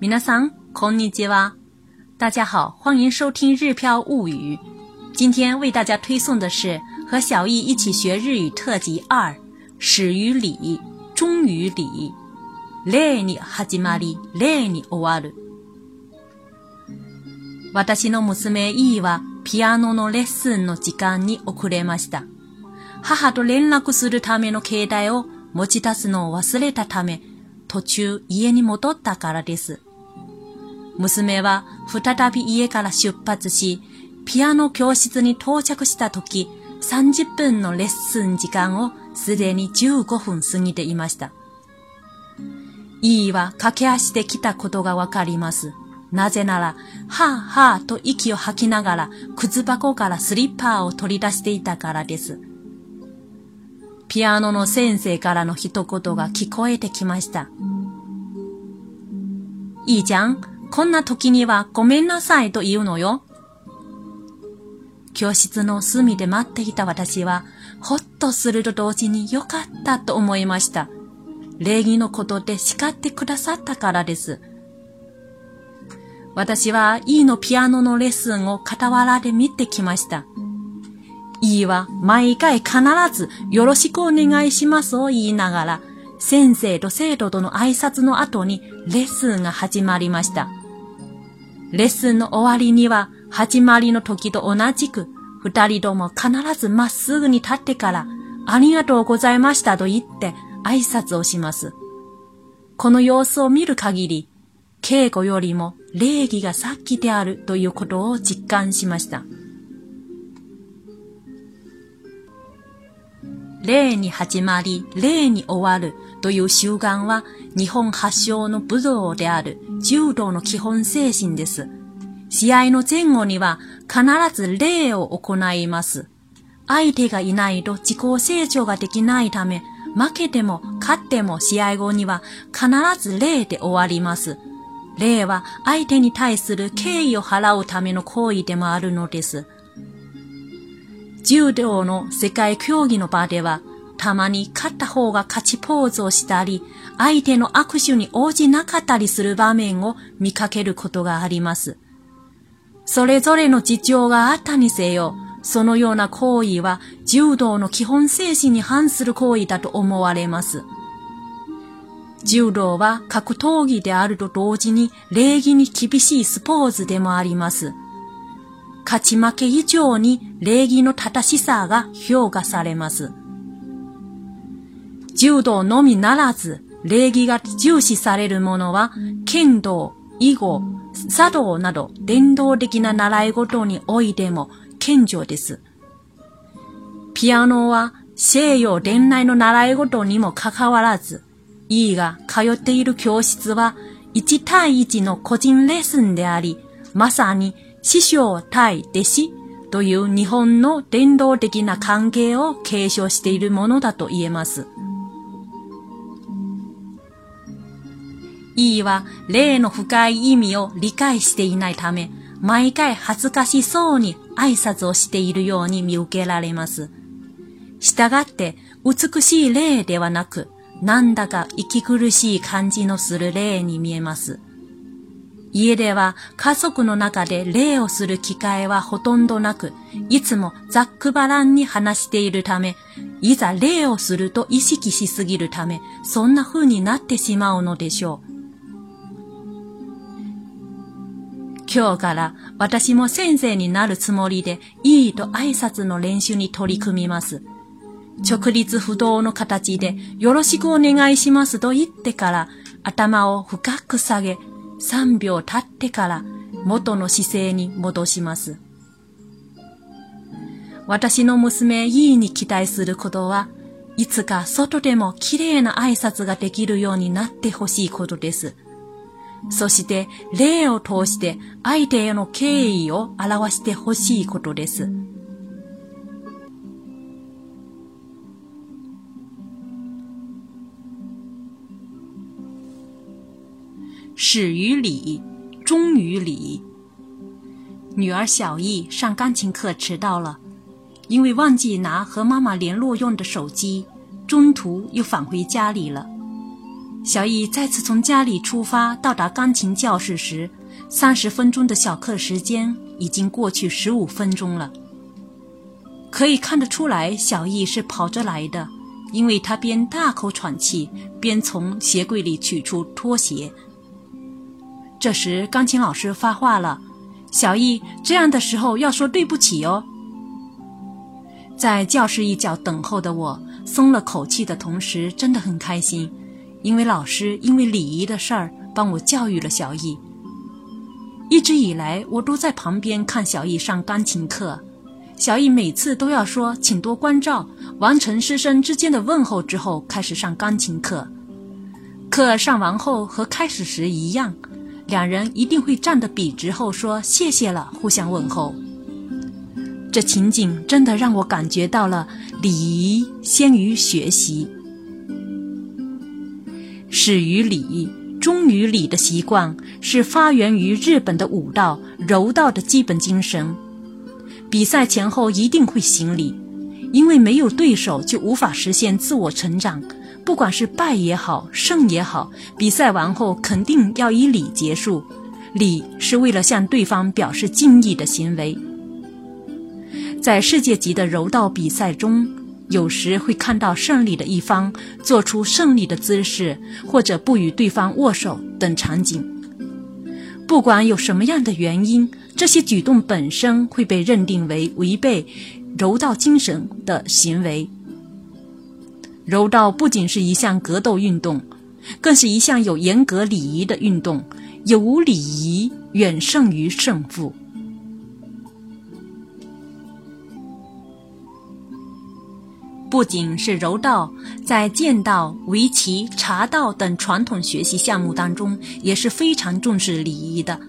米拉桑んにちは。大家好，欢迎收听《日飘物语》。今天为大家推送的是《和小易一起学日语》特辑二：始于礼，终于礼。莱尼哈吉玛丽，莱尼欧瓦鲁。私の娘イイはピアノのレッスンの時間に遅れました。母と連絡するための携帯を持ち出すのを忘れたため、途中家に戻ったからです。娘は再び家から出発し、ピアノ教室に到着した時、30分のレッスン時間をすでに15分過ぎていました。E は駆け足で来たことがわかります。なぜなら、はぁ、はぁと息を吐きながら、靴箱からスリッパーを取り出していたからです。ピアノの先生からの一言が聞こえてきました。いいじゃん、こんな時にはごめんなさいと言うのよ。教室の隅で待っていた私は、ほっとすると同時によかったと思いました。礼儀のことで叱ってくださったからです。私は E のピアノのレッスンを傍らで見てきました。E は毎回必ずよろしくお願いしますを言いながら、先生と生徒との挨拶の後にレッスンが始まりました。レッスンの終わりには、始まりの時と同じく、二人とも必ずまっすぐに立ってから、ありがとうございましたと言って挨拶をします。この様子を見る限り、稽古よりも礼儀がさっきであるということを実感しました。例に始まり、例に終わるという習慣は日本発祥の武道である柔道の基本精神です。試合の前後には必ず礼を行います。相手がいないと自己成長ができないため、負けても勝っても試合後には必ず礼で終わります。礼は相手に対する敬意を払うための行為でもあるのです。柔道の世界競技の場では、たまに勝った方が勝ちポーズをしたり、相手の握手に応じなかったりする場面を見かけることがあります。それぞれの事情があったにせよ、そのような行為は柔道の基本精神に反する行為だと思われます。柔道は格闘技であると同時に礼儀に厳しいスポーツでもあります。勝ち負け以上に礼儀の正しさが評価されます。柔道のみならず、礼儀が重視されるものは、剣道、囲碁、茶道など伝統的な習い事においても顕著です。ピアノは西洋伝来の習い事にもかかわらず、E が通っている教室は1対1の個人レッスンであり、まさに師匠対弟子という日本の伝統的な関係を継承しているものだと言えます。E は例の深い意味を理解していないため、毎回恥ずかしそうに挨拶をしているように見受けられます。したがって、美しい例ではなく、なんだか息苦しい感じのする例に見えます。家では家族の中で礼をする機会はほとんどなく、いつもざっくばらんに話しているため、いざ礼をすると意識しすぎるため、そんな風になってしまうのでしょう。今日から私も先生になるつもりで、いいと挨拶の練習に取り組みます。直立不動の形で、よろしくお願いしますと言ってから、頭を深く下げ、3秒経ってから元の姿勢に戻します。私の娘 E に期待することはいつか外でも綺麗な挨拶ができるようになってほしいことです。そして礼を通して相手への敬意を表してほしいことです。始于礼，终于礼。女儿小易上钢琴课迟到了，因为忘记拿和妈妈联络用的手机，中途又返回家里了。小易再次从家里出发，到达钢琴教室时，三十分钟的小课时间已经过去十五分钟了。可以看得出来，小易是跑着来的，因为他边大口喘气，边从鞋柜里取出拖鞋。这时，钢琴老师发话了：“小易，这样的时候要说对不起哦。”在教室一角等候的我，松了口气的同时，真的很开心，因为老师因为礼仪的事儿帮我教育了小易。一直以来，我都在旁边看小易上钢琴课。小易每次都要说“请多关照”，完成师生之间的问候之后，开始上钢琴课。课上完后，和开始时一样。两人一定会站得笔直后说谢谢了，互相问候。这情景真的让我感觉到了礼仪先于学习，始于礼，忠于礼的习惯是发源于日本的武道、柔道的基本精神。比赛前后一定会行礼，因为没有对手就无法实现自我成长。不管是败也好，胜也好，比赛完后肯定要以礼结束。礼是为了向对方表示敬意的行为。在世界级的柔道比赛中，有时会看到胜利的一方做出胜利的姿势，或者不与对方握手等场景。不管有什么样的原因，这些举动本身会被认定为违背柔道精神的行为。柔道不仅是一项格斗运动，更是一项有严格礼仪的运动。有无礼仪，远胜于胜负。不仅是柔道，在剑道、围棋、茶道等传统学习项目当中，也是非常重视礼仪的。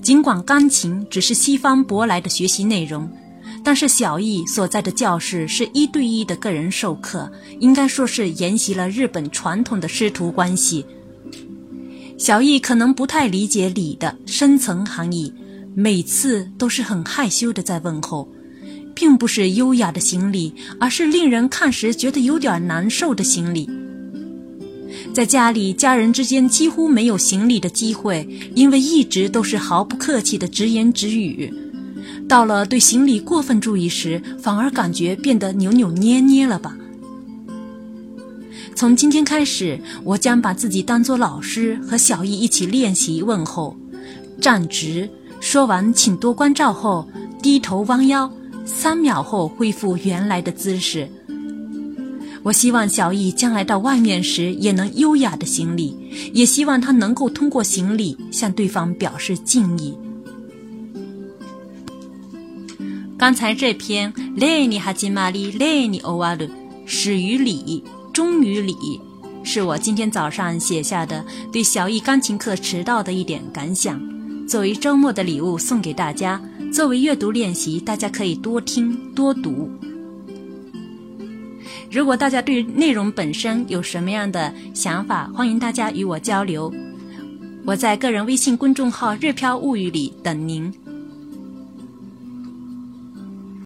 尽管钢琴只是西方舶来的学习内容。但是小易所在的教室是一对一的个人授课，应该说是沿袭了日本传统的师徒关系。小易可能不太理解礼的深层含义，每次都是很害羞的在问候，并不是优雅的行礼，而是令人看时觉得有点难受的行礼。在家里，家人之间几乎没有行礼的机会，因为一直都是毫不客气的直言直语。到了对行李过分注意时，反而感觉变得扭扭捏捏了吧？从今天开始，我将把自己当做老师，和小易一起练习问候、站直。说完“请多关照”后，低头弯腰三秒后恢复原来的姿势。我希望小易将来到外面时也能优雅的行礼，也希望他能够通过行礼向对方表示敬意。刚才这篇“勒尼哈吉玛丽 o 尼欧瓦鲁始于礼终于礼”是我今天早上写下的对小艺钢琴课迟到的一点感想，作为周末的礼物送给大家。作为阅读练习，大家可以多听多读。如果大家对内容本身有什么样的想法，欢迎大家与我交流。我在个人微信公众号“日飘物语”里等您。